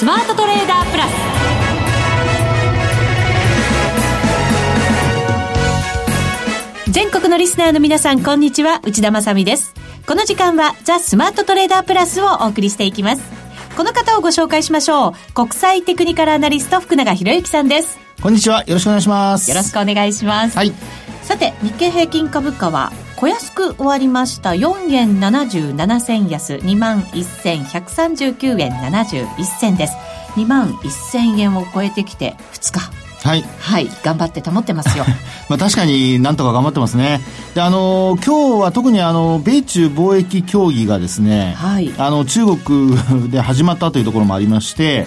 スマートトレーダープラス。全国のリスナーの皆さんこんにちは。内田まさです。この時間はザ・スマートトレーダープラスをお送りしていきます。この方をご紹介しましょう。国際テクニカルアナリスト福永博之さんです。こんにちは。よろしくお願いします。よろしくお願いします。はい。さて日経平均株価は小安く終わりました4円77銭安2万1139円71銭です2万1000円を超えてきて2日はい。はい。頑張って保ってますよ。まあ確かになんとか頑張ってますね。で、あの、今日は特にあの、米中貿易協議がですね、はい。あの、中国で始まったというところもありまして、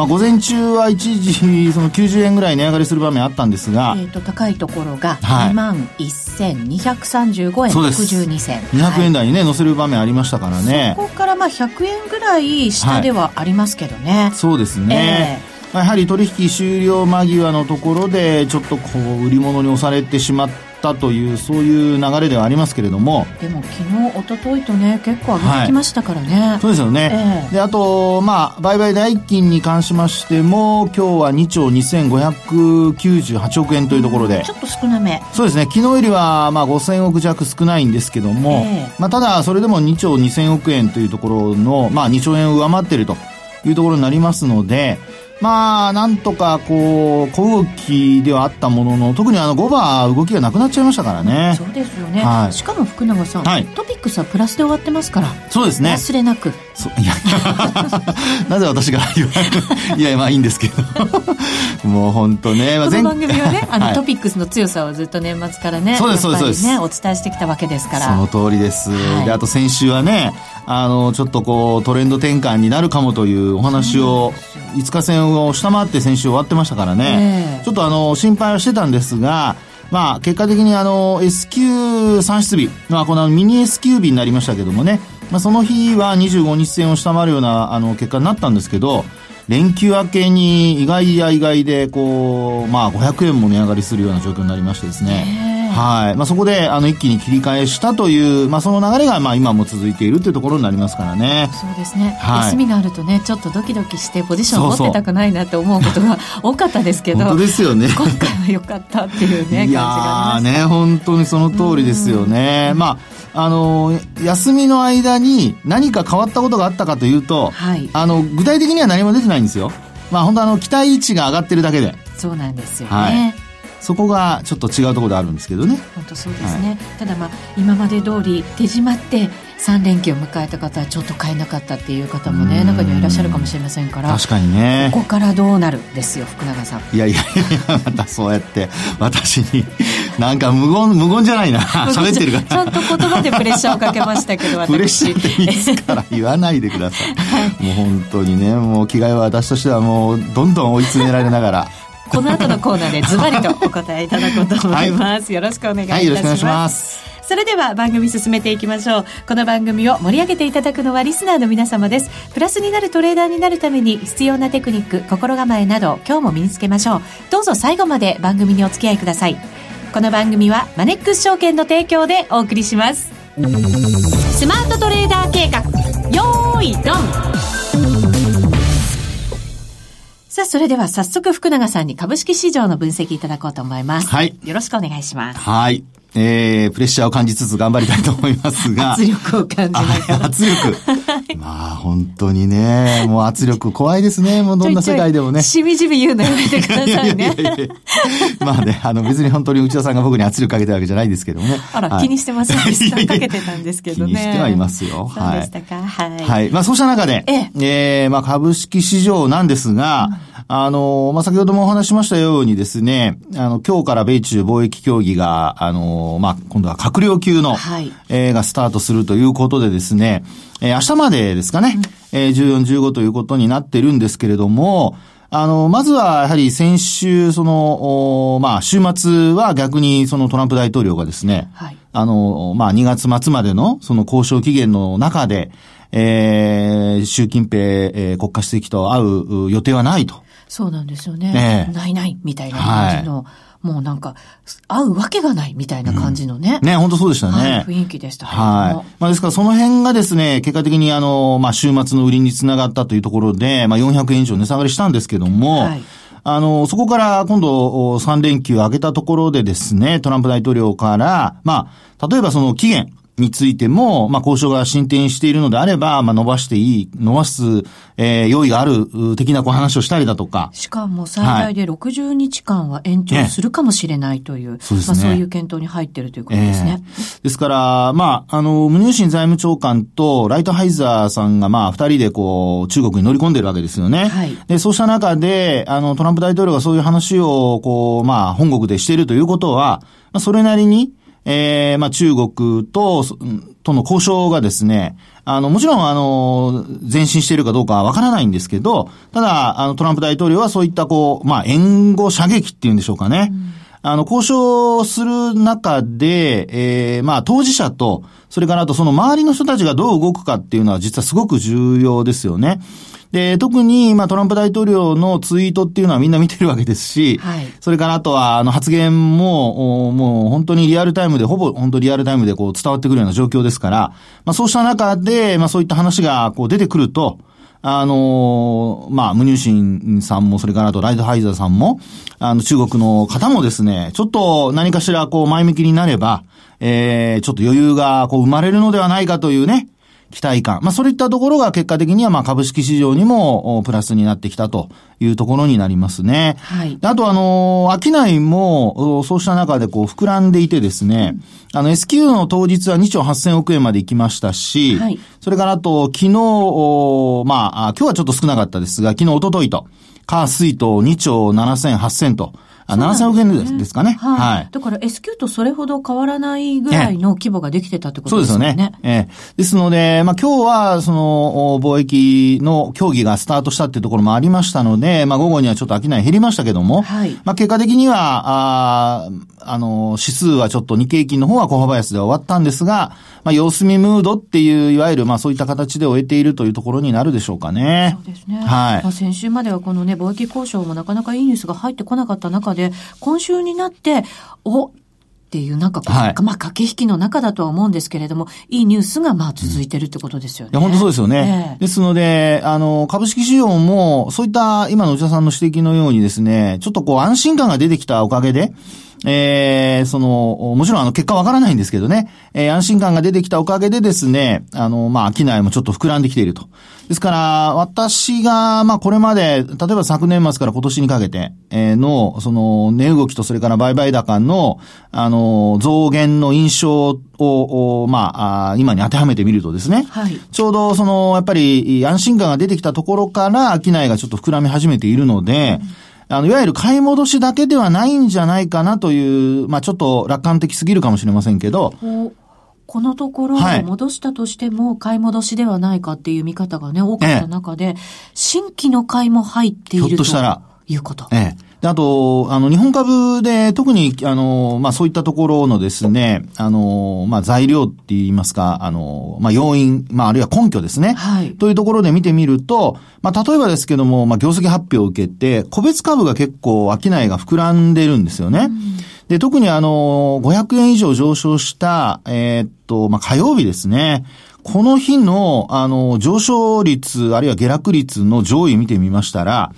まあ午前中は一時、その90円ぐらい値上がりする場面あったんですが、えっ、と、高いところがはい2万1235円そうです62銭。200円台。台にね、乗せる場面ありましたからね。そこからまあ100円ぐらい下ではありますけどね。そうですね。えまあやはり取引終了間際のところで、ちょっとこう、売り物に押されてしまったという、そういう流れではありますけれども、でも昨日、一昨日とね、結構上がってきましたからね。そうですよね。ええ。で、あと、まあ、売買代金に関しましても、今日は2兆2598億円というところで。ちょ、っと少なめ。そうですね、昨日よりは、まあ、5000億弱少ないんですけども、ええ。まあ、ただ、それでも2兆2000億円というところの、まあ、2兆円を上回っているというところになりますので、まあ、なんとか、こう、小動きではあったものの、特にあの、5番動きがなくなっちゃいましたからね。そうですよね。はいしかも福永さん、はいトピックスはプラスで終わってますから、そうですね。忘れなく。そういや なぜ私が言わいやまあいいんですけど もう本当ね、まあこの番組はね、あの、はいトピックスの強さをずっと年末からね、そうですやっぱりね、そうですお伝えしてきたわけですから。その通りです、はいであと先週はねあのちょっとこうトレンド転換になるかもというお話を5日線を下回って先週終わってましたからね、ええ。ちょっとあの心配はしてたんですがまあ結果的にあの S q 算出日、まあこのミニ S q 日になりましたけどもね、まあその日は25日線を下回るようなあの結果になったんですけど、連休明けに意外や意外でこう、まあ500円も値上がりするような状況になりましてですね。はい。まあそこであの一気に切り替えしたという、まあその流れがまあ今も続いているというところになりますからね。そうですね、はい休みがあるとね、ちょっとドキドキしてポジション持ってたくないなって思うことが 多かったですけど、本当ですよね。今回は良かったっていうね、感じいやね、本当にその通りですよね。まあ、あの、休みの間に何か変わったことがあったかというと、はいあの、具体的には何も出てないんですよ。まあ本当あの、期待値が上がってるだけで、そうなんですよね。はいそこがちょっと違うところであるんですけどね。本当そうですね、ただまあ今まで通り手締まって3連休を迎えた方はちょっと買えなかったっていう方もねうん中にはいらっしゃるかもしれませんから確かにねこ。こからどうなるですよ福永さんいやいやいや、またそうやって、私に、なんか無言、無言じゃないな。喋ってるかちゃんと言葉でプレッシャーをかけましたけど ら。プレッシャ私ーっていいですから言わないでください。もう本当にね、もう着替えは私としてはもうどんどん追い詰められながら。この後のコーナーでズバリとお答えいただこうと思います、よろしくお願いいたはい、よろしくお願いししまます。す。それでは番組進めていきましょう。この番組を盛り上げていただくのはリスナーの皆様です。プラスになるトレーダーになるために必要なテクニック心構えなど今日も身につけましょう。どうぞ最後まで番組にお付き合いください。この番組はマネックス証券の提供でお送りします。スマートトレーダー計画。よーいドンさあ、それでは早速福永さんに株式市場の分析いただこうと思います。はいよろしくお願いします。はい。えー、プレッシャーを感じつつ頑張りたいと思いますが。圧力を感じながら。あ圧力。まあ本当にね、もう圧力怖いですね。もうどんな世界でもね。しみじみ言うのやめてくださいね。いやいやいやまあね、あの別に本当に内田さんが僕に圧力かけたわけじゃないですけどもね。あら、はい気にしてませんでした。かけてたんですけどね。気にしてはいますよそうでしたか。はい。はい。まあそうした中で、えええーまあ株式市場なんですが、あの、まあ先ほどもお話ししましたようにですね、あの、今日から米中貿易協議が、あの、まあ今度は閣僚級の、はい。えーがスタートするということでですね、えー明日までですかね、えー14、15ということになってるんですけれども、あの、まずはやはり先週、その、おまあ週末は逆にそのトランプ大統領がですね、はい。あの、まあ、2月末までの、その交渉期限の中で、えー、習近平、えー国家主席と会う予定はないと。そうなんですよね。ええないないみたいな感じの、もうなんか、合うわけがないみたいな感じのね。うん、ね、本当そうでしたね。はい、雰囲気でしたはい。まあですからその辺がですね、結果的にあの、まあ週末の売りにつながったというところで、まあ400円以上値下がりしたんですけども、はいあの、そこから今度3連休上げたところでですね、トランプ大統領から、まあ、例えばその期限、についても、まあ、交渉が進展しているのであれば、まあ、伸ばしていい、伸ばす、えー、用意がある、的なこう話をしたりだとか。しかも最大で60日間は延長するかもしれないという、はい、そうね。まあ、そういう検討に入っているということですね。えー、ですから、まあ、あの、ムニューシン財務長官とライトハイザーさんが、まあ、二人でこう、中国に乗り込んでるわけですよね。はい。で、そうした中で、あの、トランプ大統領がそういう話を、こう、まあ、本国でしているということは、まあ、それなりに、えー、まあ中国と、との交渉がですね、あの、もちろん、あの、前進しているかどうかはわからないんですけど、ただ、あの、トランプ大統領はそういった、こう、まあ、援護射撃っていうんでしょうかね。うん、あの、交渉する中で、えー、まあ、当事者と、それからあとその周りの人たちがどう動くかっていうのは実はすごく重要ですよね。で、特に、まあ、トランプ大統領のツイートっていうのはみんな見てるわけですし、はい、それからあとは、あの、発言も、もう本当にリアルタイムで、ほぼ本当リアルタイムでこう伝わってくるような状況ですから、まあ、そうした中で、まあ、そういった話がこう出てくると、あのー、まあ、ムニューシンさんも、それからあとライドハイザーさんも、あの、中国の方もですね、ちょっと何かしらこう前向きになれば、えー、ちょっと余裕がこう生まれるのではないかというね、期待感。まあ、そういったところが結果的には、まあ、株式市場にも、プラスになってきたというところになりますね。はい。あと、あの、商いも、そうした中で、こう、膨らんでいてですね、うん、あの、S q の当日は2兆8000億円まで行きましたし、はい。それから、あと、昨日、まあ、今日はちょっと少なかったですが、昨日、おとといと、カースイと2兆7000、8000と、あ、7000億円ですかね。はい。はい、だから S q とそれほど変わらないぐらいの規模ができてたってことですよね。そうですよね。ええ。ですので、まあ今日は、その、貿易の協議がスタートしたっていうところもありましたので、まあ午後にはちょっと商い減りましたけども、はい。まあ結果的には、ああの、指数はちょっと日経金の方は小幅安で終わったんですが、まあ様子見ムードっていう、いわゆるまあそういった形で終えているというところになるでしょうかね。そうですね。はい。まあ先週まではこのね、貿易交渉もなかなかいいニュースが入ってこなかった中で、今週になって、おっていう、なんかはい、まあ、駆け引きの中だとは思うんですけれども、いいニュースがまあ続いてるってことですよね。いや、本当そうですよね。えー、ですので、あの、株式市場も、そういった今の内田さんの指摘のようにですね、ちょっとこう安心感が出てきたおかげで、えー、その、もちろんあの結果わからないんですけどね、えー、安心感が出てきたおかげでですね、あの、まあ、商いもちょっと膨らんできていると。ですから、私が、まあ、これまで、例えば昨年末から今年にかけて、えー、の、その、値動きとそれから売買高の、あの、増減の印象を、まあ、今に当てはめてみるとですね、はい、ちょうどその、やっぱり安心感が出てきたところから、商いがちょっと膨らみ始めているので、うんあの、いわゆる買い戻しだけではないんじゃないかなという、まあちょっと楽観的すぎるかもしれませんけど、このところ、戻したとしても、買い戻しではないかっていう見方がね、多かった中で、新規の買いも入っていると。ひょっとしたら。いうこと。ええ。で、あと、あの、日本株で特に、あの、まあ、そういったところのですね、あの、まあ、材料って言いますか、あの、まあ、要因、まあ、あるいは根拠ですね。はい。というところで見てみると、まあ、例えばですけども、まあ、業績発表を受けて、個別株が結構商いが膨らんでるんですよね。うん、で、特にあの、500円以上上昇した、えー、っと、まあ、火曜日ですね。この日の、あの、上昇率、あるいは下落率の上位見てみましたら、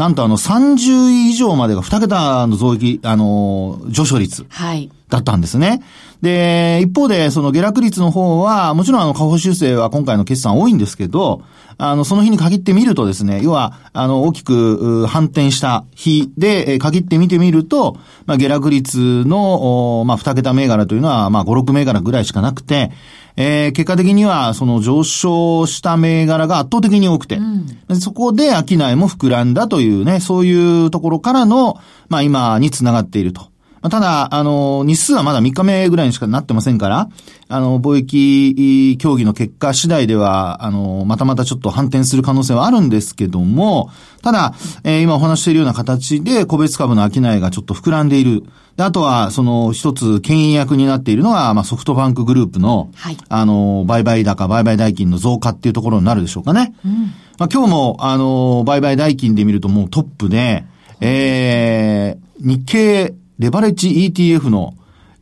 なんとあの30位以上までが2桁の増益、あの、上昇率。はい。だったんですね。で、一方で、その下落率の方は、もちろんあの、下方修正は今回の決算多いんですけど、あの、その日に限ってみるとですね、要は、あの、大きく反転した日で、限って見てみると、まあ、下落率の、まあ、二桁銘柄というのは、まあ、5、6銘柄ぐらいしかなくて、えー、結果的には、その上昇した銘柄が圧倒的に多くて、うん、そこで商いも膨らんだというね、そういうところからの、まあ今につながっていると。ただ、あの、日数はまだ3日目ぐらいにしかなってませんから、あの、貿易協議の結果次第では、あの、またまたちょっと反転する可能性はあるんですけども、ただ、えー、今お話しているような形で、個別株の商いがちょっと膨らんでいる。であとは、その一つ牽引役になっているのが、まあ、ソフトバンクグループの、はい、あの、売買高、売買代金の増加っていうところになるでしょうかね。うん、まあ、今日も、あの、売買代金で見るともうトップで、えー、日経レバレッジ ETF の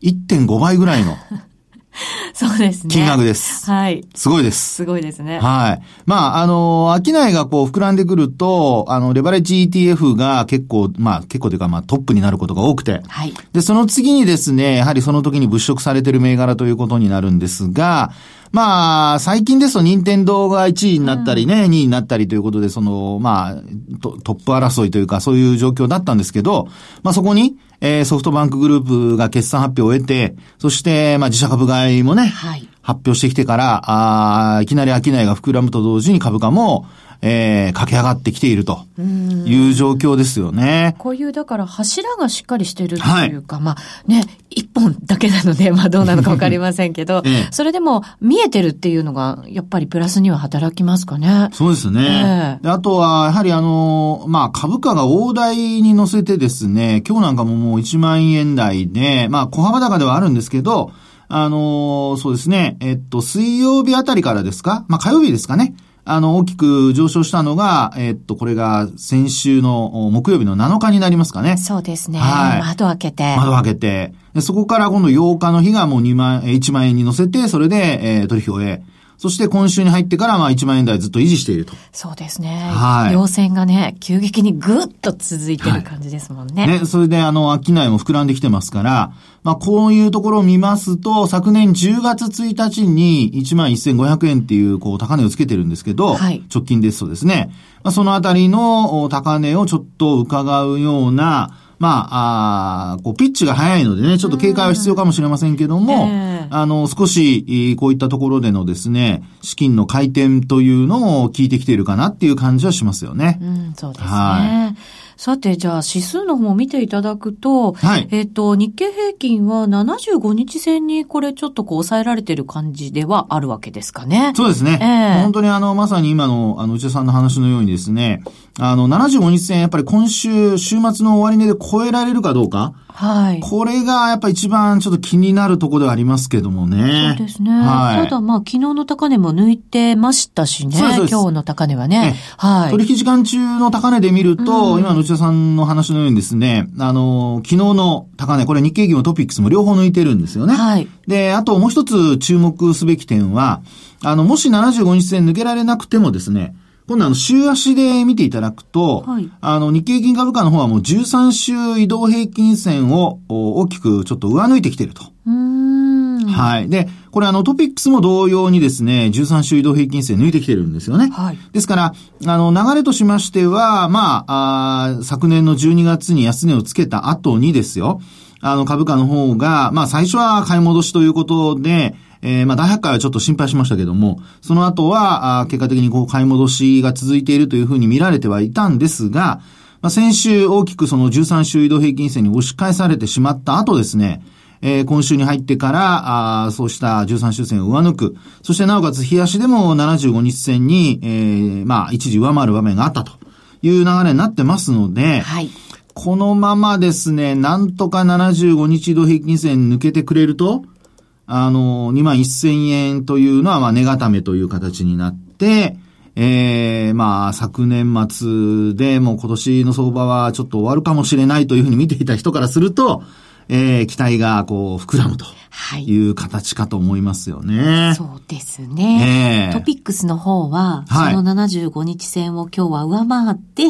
1.5倍ぐらいの そうですね。金額です。はい。すごいです。すごいですね。はい。まあ、あの、商いがこう膨らんでくると、あの、レバレッジ ETF が結構、まあ、結構というか、まあ、トップになることが多くて。はい。で、その次にですね、やはりその時に物色されてる銘柄ということになるんですが、まあ、最近ですと任天堂が1位になったりね、2位になったりということで、その、まあト、トップ争いというか、そういう状況だったんですけど、まあそこに、えーソフトバンクグループが決算発表を得て、そして、まあ自社株買いもね、はい。発表してきてから、あーいきなり商いが膨らむと同時に株価も、えー駆け上がってきているという状況ですよね。こういう、だから柱がしっかりしてるというか、まあね、一本だけなので、まあどうなのかわかりませんけど、ええそれでも見えてるっていうのが、やっぱりプラスには働きますかね。そうですね。ええであとは、やはりあの、まあ、株価が大台に乗せてですね、今日なんかももう1万円台で、まあ、小幅高ではあるんですけど、あの、そうですね、えっと、水曜日あたりからですか？まあ、火曜日ですかね。あの、大きく上昇したのが、えっと、これが先週のお木曜日の7日になりますかね。そうですね。はい窓開けて。窓を開けて、でそこから今度8日の日がもう2万、えー1万円に乗せて、それで、えー取引を終え、そして今週に入ってから、まあ1万円台ずっと維持していると。そうですね。はい陽線がね、急激にぐっと続いてる感じですもんね。ね、それであの、商いも膨らんできてますから、まあ、こういうところを見ますと、昨年10月1日に11,500円っていう、こう、高値をつけてるんですけど、はい直近ですとですね、まあ、そのあたりのお高値をちょっと伺うような、まあ、あーこう、ピッチが早いのでね、ちょっと警戒は必要かもしれませんけども、ええあの、少し、えーこういったところでのですね、資金の回転というのを聞いてきているかなっていう感じはしますよね。うん、そうですね。はさて、じゃあ指数の方も見ていただくと、はいえっ、と、日経平均は75日線にこれちょっとこう抑えられてる感じではあるわけですかね。そうですね。ええもう本当にあの、まさに今の、あの、内田さんの話のようにですね、あの、75日線、やっぱり今週、週末の終値で超えられるかどうか、はい。これがやっぱ一番ちょっと気になるところではありますけどもね。そうですね。はい。ただまあ昨日の高値も抜いてましたしね。今日の高値はね。はい。取引時間中の高値で見ると、今の内田さんの話のようにですね、あの、昨日の高値、これ日経平均もトピックスも両方抜いてるんですよね。はい。で、あともう一つ注目すべき点は、あの、もし75日線抜けられなくてもですね、今度あの、週足で見ていただくと、はいあの、日経平均株価の方はもう13週移動平均線をお大きくちょっと上抜いてきていると。うーん。はい。で、これあの、トピックスも同様にですね、13週移動平均線抜いてきてるんですよね。はい。ですから、あの、流れとしましては、まあ、あー昨年の12月に安値をつけた後にですよ、あの、株価の方が、まあ、最初は買い戻しということで、えーまあ、大発会はちょっと心配しましたけども、その後は、あー結果的にこう、買い戻しが続いているというふうに見られてはいたんですが、まあ、先週大きくその13週移動平均線に押し返されてしまった後ですね、えー今週に入ってから、あーそうした13周線を上抜く。そしてなおかつ、日足でも75日線に、えーまあ、一時上回る場面があったという流れになってますので、はい。このままですね、なんとか75日移動平均線抜けてくれると、あの、2万1000円というのは、まあ、値固めという形になって、ええまあ、昨年末でもう今年の相場はちょっと終わるかもしれないというふうに見ていた人からすると、えー期待がこう膨らむとはい。いう形かと思いますよね。そうですね。ええトピックスの方は、はいその75日線を今日は上回って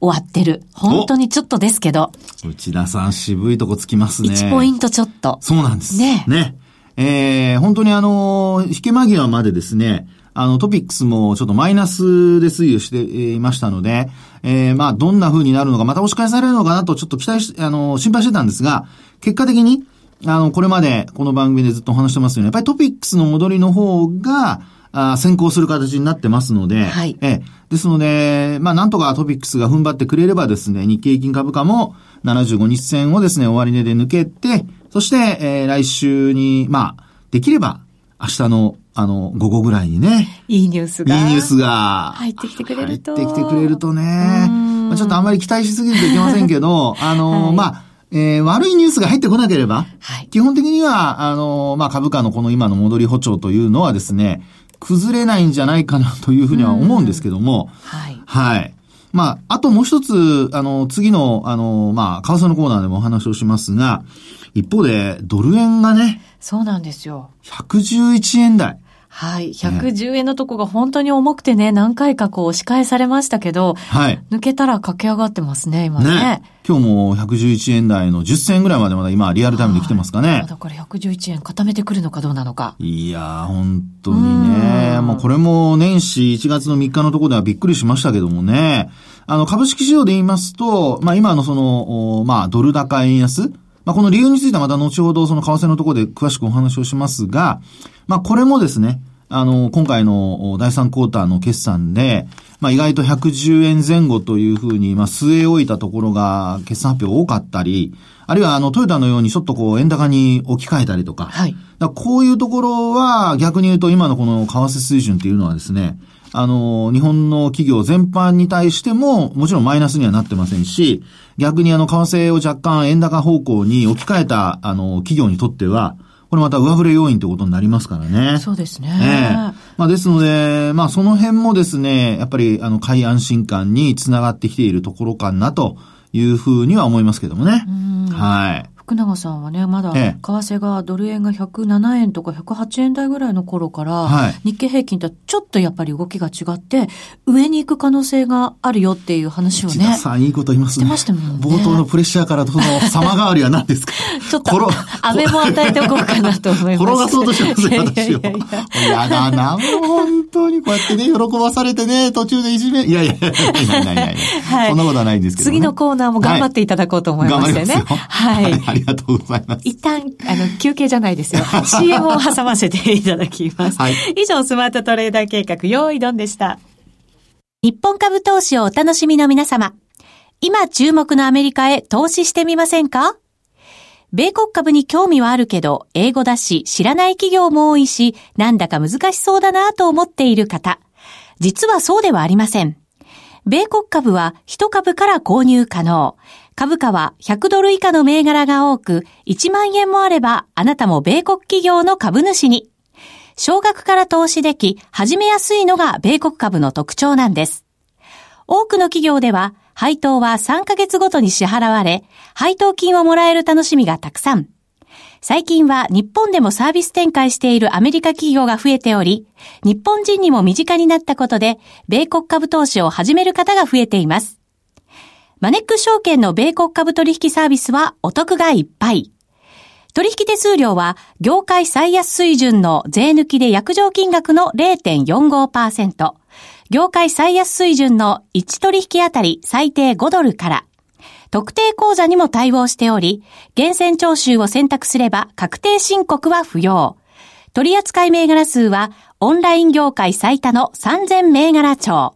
終わってる。本当にちょっとですけど、内田さん渋いとこつきますね。1ポイントちょっと。そうなんです。ねね。えー、本当にあの、引け間際までですね、あの、トピックスもちょっとマイナスで推移をしていましたので、えー、まあ、どんな風になるのか、また押し返されるのかなとちょっと期待し、あの、心配してたんですが、結果的に、あの、これまでこの番組でずっとお話してますように、やっぱりトピックスの戻りの方が、あー先行する形になってますので、はい。ええですので、まあ、なんとかトピックスが踏ん張ってくれればですね、日経平均株価も75日線をですね、終値で抜けて、そして、えー来週に、まあ、できれば、明日の、あの、午後ぐらいにね、いいニュースが。いいニュースが、入ってきてくれると入ってきてくれるとね、うんまあ、ちょっとあんまり期待しすぎるといけませんけど、あの、はいまあ、えー悪いニュースが入ってこなければ、はい。基本的には、あの、まあ、株価のこの今の戻り歩調というのはですね、崩れないんじゃないかなというふうには思うんですけども、はい。はい。まあ、あともう一つ、あの、次の、あの、まあ、為替のコーナーでもお話をしますが、一方で、ドル円がね、そうなんですよ。111円台。はい。110円のとこが本当に重くてね、何回かこう押し返されましたけど、はい。抜けたら駆け上がってますね、今ね。ね。今日も111円台の10銭ぐらいまでまだ今リアルタイムで来てますかねま。だこれ111円固めてくるのかどうなのか。いやー、本当にね。もうこれも年始1月の3日のところではびっくりしましたけどもね。あの、株式市場で言いますと、まあ今のその、おまあドル高円安。まあこの理由についてはまた後ほどその為替のところで詳しくお話をしますが、まあこれもですね、あの、今回のお第3クォーターの決算で、まあ意外と110円前後というふうに、まあ据え置いたところが決算発表多かったり、あるいはあのトヨタのようにちょっとこう円高に置き換えたりとか、はい。だこういうところは逆に言うと今のこの為替水準っていうのはですね、あの、日本の企業全般に対してももちろんマイナスにはなってませんし、逆にあの為替を若干円高方向に置き換えたあの企業にとっては、これまた上振れ要因ということになりますからね。そうですね。ええまあですので、まあその辺もですね、やっぱりあの、買い安心感につながってきているところかなというふうには思いますけどもね。はい。福永さんはね、まだ、為ええ替がドル円が107円とか108円台ぐらいの頃から、はい日経平均とはちょっとやっぱり動きが違って、上に行く可能性があるよっていう話をね。さんいいこと言いますね。してましたもんね冒頭のプレッシャーからその様変わりは何ですか？ちょっと転、飴も与えておこうかなと思います。転がそうとしますね、いやい私を。やいやいややだな、もう本当にこうやってね、喜ばされてね、途中でいじめ、いやいやいや、ないないないない。はいそんなことはないんですけど、ね。次のコーナーも頑張っていただこうと思いましてね。頑張りますよはい。ありがとうございます。一旦、あの、休憩じゃないですよ。CM を挟ませていただきます。はい以上、スマートトレーダー計画、用意ドンでした。日本株投資をお楽しみの皆様。今注目のアメリカへ投資してみませんか？米国株に興味はあるけど、英語だし、知らない企業も多いし、なんだか難しそうだなと思っている方。実はそうではありません。米国株は1株から購入可能。株価は100ドル以下の銘柄が多く、1万円もあればあなたも米国企業の株主に。少額から投資でき、始めやすいのが米国株の特徴なんです。多くの企業では、配当は3ヶ月ごとに支払われ、配当金をもらえる楽しみがたくさん。最近は日本でもサービス展開しているアメリカ企業が増えており、日本人にも身近になったことで、米国株投資を始める方が増えています。マネックス証券の米国株取引サービスはお得がいっぱい。取引手数料は業界最安水準の税抜きで約定金額の0.45%、業界最安水準の1取引あたり最低5ドルから、特定口座にも対応しており、厳選徴収を選択すれば確定申告は不要。取扱銘柄数はオンライン業界最多の3000銘柄超。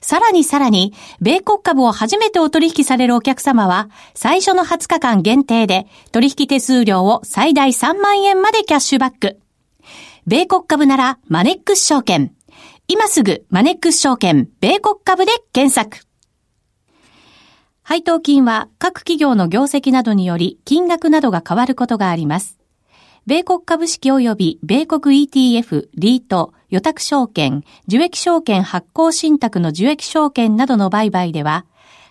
さらにさらに、米国株を初めてお取引されるお客様は、最初の20日間限定で、取引手数料を最大3万円までキャッシュバック。米国株なら、マネックス証券。今すぐ、マネックス証券、米国株で検索。配当金は各企業の業績などにより金額などが変わることがあります。米国株式及び米国 ETF、リート、予託証券、受益証券発行信託の受益証券などの売買では、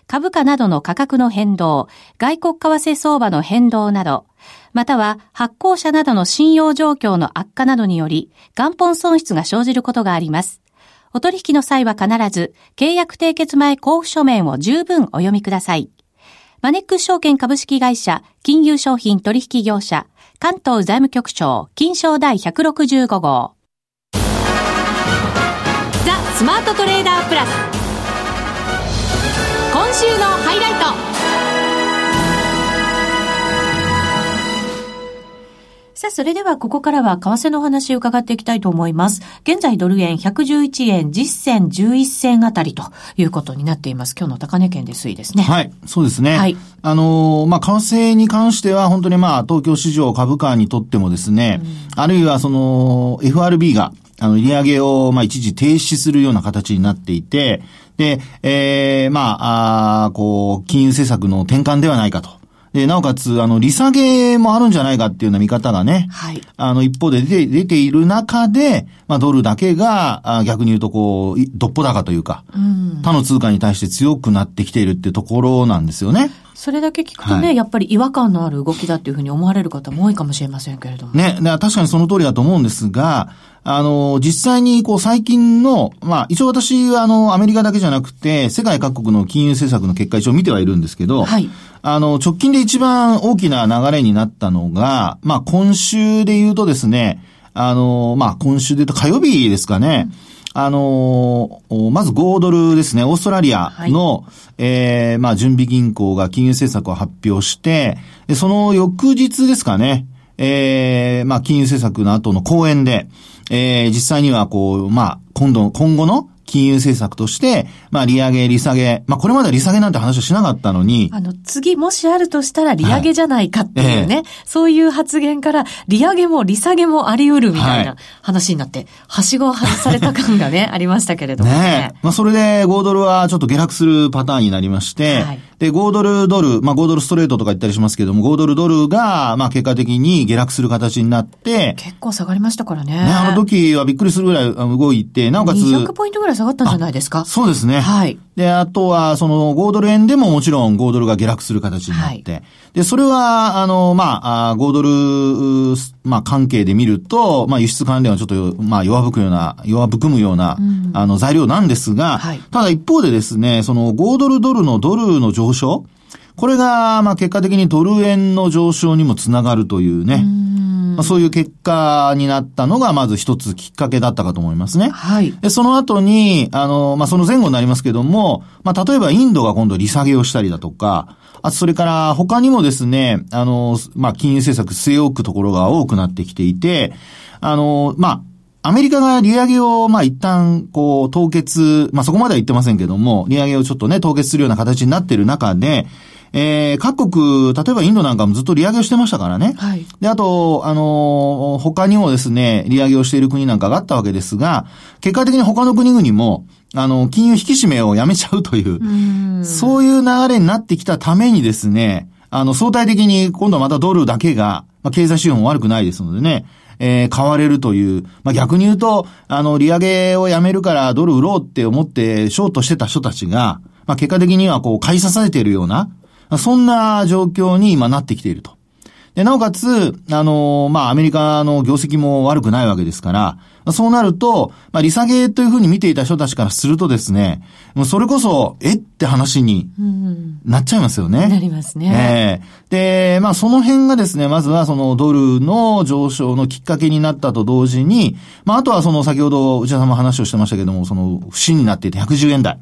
株価などの価格の変動、外国為替相場の変動など、または発行者などの信用状況の悪化などにより、元本損失が生じることがあります。お取引の際は必ず、契約締結前交付書面を十分お読みください。マネックス証券株式会社、金融商品取引業者、関東財務局長、金賞第165号。ザ・スマートトレーダープラス。今週のハイライト。さあ、それではここからは為替のお話を伺っていきたいと思います。現在ドル円111円10銭11銭あたりということになっています。今日の高値圏で推移ですね。はい、そうですね。はいあのーまあ、為替に関しては本当にまあ、東京市場株価にとってもですね、あるいはその、FRB が、あの、利上げを、まあ、一時停止するような形になっていて、で、ええまあ、あーこう、金融政策の転換ではないかと。で、なおかつ、あの、利下げもあるんじゃないかっていうような見方がね、はい。あの、一方で出て出ている中で、まあ、ドルだけが、あ逆に言うと、こう、いどっぽ高というか、うん。他の通貨に対して強くなってきているっていうところなんですよね。それだけ聞くとね、はいやっぱり違和感のある動きだっていうふうに思われる方も多いかもしれませんけれども。ね、確かにその通りだと思うんですが、あの、実際に、こう、最近の、まあ、一応私は、あの、アメリカだけじゃなくて、世界各国の金融政策の結果一応見てはいるんですけど、はい。あの、直近で一番大きな流れになったのが、まあ、今週で言うとですね、あの、まあ、今週で言うと火曜日ですかね、あの、おまず5ドルですね、オーストラリアの、えーまあ、準備銀行が金融政策を発表して、でその翌日ですかね、えーまあ、金融政策の後の講演で、えー実際にはこう、まあ、今度、今後の金融政策として、まあ、利上げ、利下げ、まあ、これまでは利下げなんて話をしなかったのに、あの、次もしあるとしたら利上げじゃないかっていうね、はいそういう発言から、利上げも利下げもあり得るみたいはない話になって、はしごを外された感がね、ありましたけれどもね。ねえ。まあ、それで5ドルはちょっと下落するパターンになりまして、はいで、5ドルドル、まあ、5ドルストレートとか言ったりしますけども、5ドルドルが、まあ、結果的に下落する形になって、結構下がりましたからね。ね、あの時はびっくりするぐらい動いて、なおかつ、200ポイントぐらい下がったんじゃないですか？そうですね。はい。で、あとは、その、5ドル円でももちろん5ドルが下落する形になって、で、それは、あの、まあ、あ5ドル、うまあ、関係で見ると、まあ、輸出関連はちょっと、まあ、弱含くような、弱含むような、うん。あの、材料なんですが、はい。ただ一方でですね、その、5ドルドルのドルの上昇、これが、まあ、結果的にドル円の上昇にもつながるというね、うんまあ、そういう結果になったのが、まず一つきっかけだったかと思いますね。はい。で、その後に、あの、まあ、その前後になりますけども、まあ、例えばインドが今度利下げをしたりだとか、あとそれから他にもですね、あの、まあ、金融政策据え置くところが多くなってきていて、あの、まあ、アメリカが利上げを、まあ、一旦、こう、凍結、まあ、そこまでは言ってませんけども、利上げをちょっとね、凍結するような形になっている中で、えー、各国、例えばインドなんかもずっと利上げをしてましたからね。はい。で、あと、あのー他にもですね、利上げをしている国なんかがあったわけですが、結果的に他の国々も、あの、金融引き締めをやめちゃうという、うんそういう流れになってきたためにですね、あの、相対的に今度はまたドルだけが、まあ、経済指標も悪くないですのでね、えー買われるという、まあ、逆に言うと、あの、利上げをやめるからドル売ろうって思ってショートしてた人たちが、まあ、結果的にはこう、買い支えているような、そんな状況に今なってきていると。で、なおかつ、あの、まあ、アメリカの業績も悪くないわけですから、まあそうなると、まあ、利下げというふうに見ていた人たちからするとですね、もうそれこそ、えって話にうんなっちゃいますよね。なりますね。ええで、まあその辺がですね、まずはそのドルの上昇のきっかけになったと同時に、まああとはその先ほど内田さんも話をしてましたけども、その不審になっていて110円台。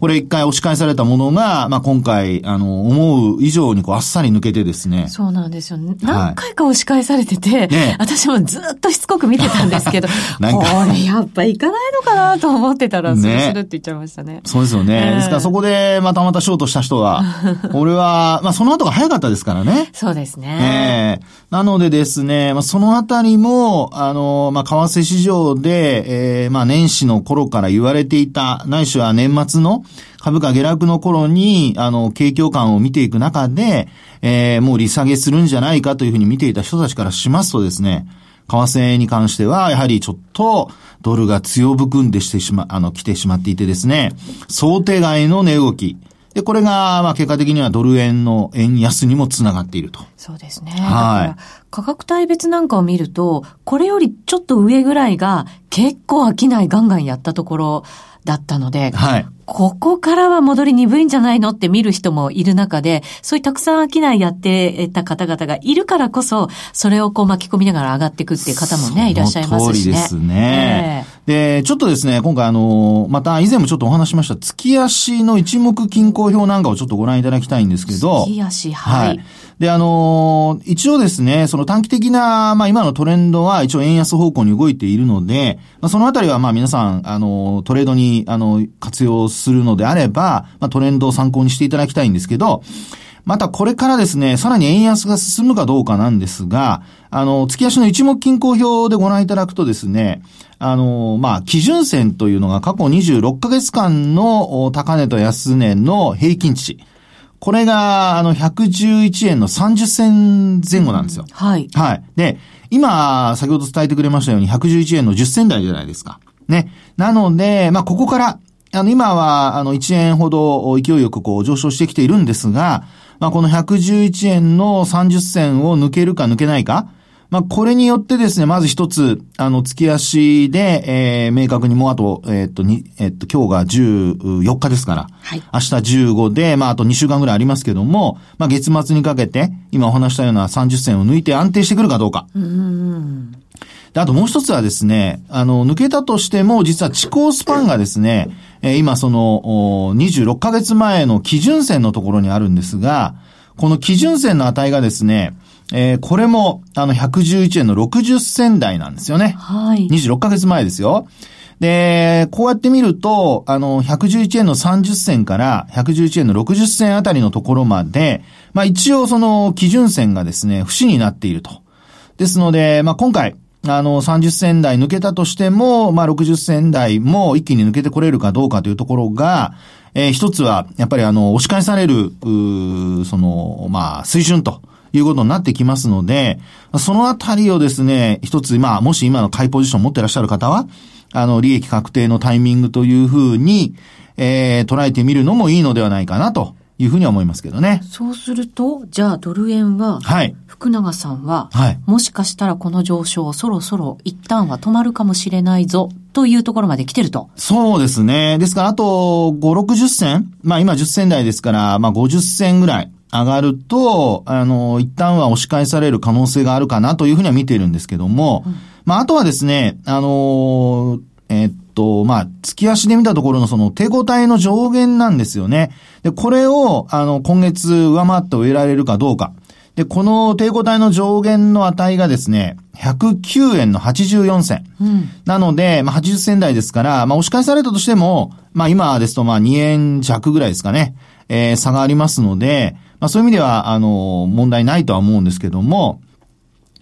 これ一回押し返されたものが、まあ今回、あの、思う以上にこうあっさり抜けてですね。そうなんですよ。何回か押し返されてて、ねえ私もずっとしつこく見てたんですけど、なんこかれやっぱ行かないのかなと思ってたら、ねスルって言っちゃいましたね。そうですよね。ええですからそこでまたまたショートした人は、俺は、まあその後が早かったですからね。そうですね。ええなのでですね、まあ、そのあたりも、あの、まあ、為替市場で、ええまあ、年始の頃から言われていた、ないしは年末の株価下落の頃に、あの、景況感を見ていく中で、ええもう利下げするんじゃないかというふうに見ていた人たちからしますとですね、為替に関しては、やはりちょっと、ドルが強含んでしてしま、あの、来てしまっていてですね、想定外の値動き。で、これが、まあ、結果的にはドル円の円安にもつながっていると。そうですね。はい価格帯別なんかを見ると、これよりちょっと上ぐらいが結構商いガンガンやったところだったので、はい。ここからは戻り鈍いんじゃないのって見る人もいる中で、そういうたくさん商いやってた方々がいるからこそ、それをこう巻き込みながら上がっていくっていう方もね、いらっしゃいますしね。その通りですね。で、ちょっとですね、今回あの、また以前もちょっとお話ししました、月足の一目均衡表なんかをちょっとご覧いただきたいんですけど、月足、はい。で、あのー一応ですね、その短期的な、まあ今のトレンドは一応円安方向に動いているので、まあそのあたりはまあ皆さん、あのートレードに、あの、活用するのであれば、まあトレンドを参考にしていただきたいんですけど、またこれからですね、さらに円安が進むかどうかなんですが、あの、月足の一目均衡表でご覧いただくとですね、あの、まあ、基準線というのが過去26ヶ月間のお高値と安値の平均値。これが、あの、111円の30銭前後なんですよ。うん、はい。はい。で、今、先ほど伝えてくれましたように、111円の10銭台じゃないですか。ね。なので、まあ、ここから、あの、今は、あの、1円ほど勢いよくこう上昇してきているんですが、まあ、この111円の30銭を抜けるか抜けないか、まあ、これによってですね、まず一つ、あの、月足で、えー、明確にもうあと、えー、っと、に、えー、っと、今日が14日ですから、はい。明日15で、まあ、あと2週間ぐらいありますけども、まあ、月末にかけて、今お話したような30銭を抜いて安定してくるかどうか。うん。で、あともう一つはですね、あの、抜けたとしても、実は地高スパンがですね、えー、今その、26ヶ月前の基準線のところにあるんですが、この基準線の値がですね、えー、これも、あの、111円の60銭台なんですよね。はい。26ヶ月前ですよ。で、こうやって見ると、あの、111円の30銭から111円の60銭あたりのところまで、まあ一応その基準線がですね、節になっていると。ですので、まあ今回、あの、30銭台抜けたとしても、まあ60銭台も一気に抜けてこれるかどうかというところが、えー、一つは、やっぱりあの、押し返される、うその、まあ、水準と。いうことになってきますので、そのあたりをですね、一つ、まあ、もし今の買いポジションを持ってらっしゃる方は、あの、利益確定のタイミングというふうに、えー、捉えてみるのもいいのではないかなというふうには思いますけどね。そうすると、じゃあドル円は、はい。福永さんは、はい。もしかしたらこの上昇そろそろ一旦は止まるかもしれないぞというところまで来てると。そうですね。ですから、あと、5、60銭まあ今10銭台ですから、まあ50銭ぐらい。上がると、あの、一旦は押し返される可能性があるかなというふうには見ているんですけども、うん、まあ、あとはですね、あの、えっと、まあ、月足で見たところのその抵抗体の上限なんですよね。で、これを、あの、今月上回って終えられるかどうか。で、この抵抗体の上限の値がですね、109円の84銭。うん、なので、まあ、80銭台ですから、まあ、押し返されたとしても、まあ、今ですと、まあ、2円弱ぐらいですかね。えー、差がありますので、まあそういう意味では、あの、問題ないとは思うんですけども、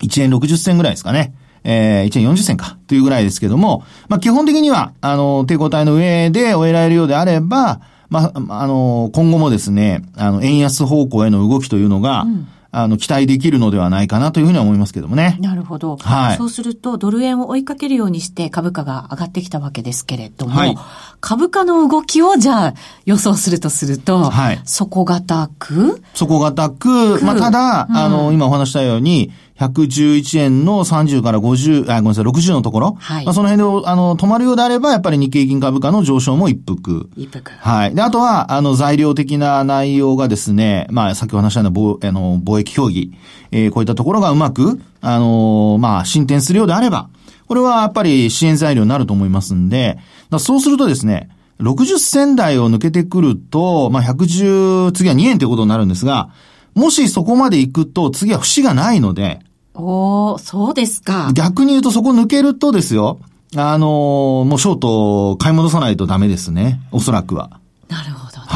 1円60銭ぐらいですかね。えー、1円40銭か、というぐらいですけども、まあ基本的には、あの、抵抗体の上で終えられるようであれば、まあ、あの、今後もですね、あの、円安方向への動きというのが、うんあの、期待できるのではないかなというふうには思いますけどもね。なるほど。はい。そうすると、ドル円を追いかけるようにして株価が上がってきたわけですけれども、はい、株価の動きをじゃあ予想するとすると、はい。底堅く底堅く、まあ、ただ、うん、あの、今お話したように、111円の30から50、あ、ごめんなさい、60のところ。はい。まあ、その辺で、あの、止まるようであれば、やっぱり日経金株価の上昇も一服。一服。はい。で、あとは、あの、材料的な内容がですね、まあ、さっきお話したような貿、あの、貿易協議、えー、こういったところがうまく、あの、まあ、進展するようであれば、これはやっぱり支援材料になると思いますんで、そうするとですね、60銭台を抜けてくると、まあ、110、次は2円ということになるんですが、もしそこまで行くと、次は節がないので、おおそうですか。逆に言うとそこ抜けるとですよ、あのー、もうショート買い戻さないとダメですね。おそらくは。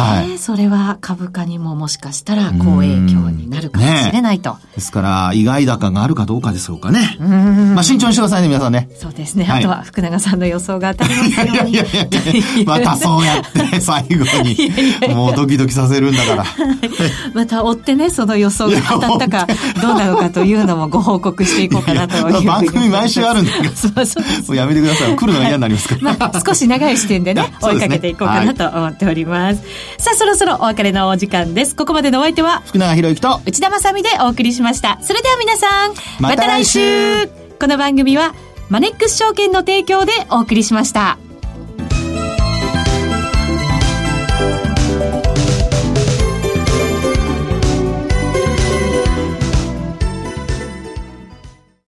はい、それは株価にももしかしたら好影響になるかもしれないと。ね、ですから、意外高があるかどうかでしょうかね。まあ、慎重にしてくださいね、皆さんね。そうですね。あとは、福永さんの予想が当たりますように。いやいやいやまたそうやって、最後に、もうドキドキさせるんだから。また追ってね、その予想が当たったか、どうなのかというのもご報告していこうかなという番組毎週あるんだ。そうそうやめてください。来るのが嫌になりますから。まあ、少し長い視点でね、追いかけていこうかなと思っております。さあ、そろそろお別れのお時間です。ここまでのお相手は、福永博之と内田まさみでお送りしました。それでは皆さん、また来週この番組は、マネックス証券の提供でお送りしました。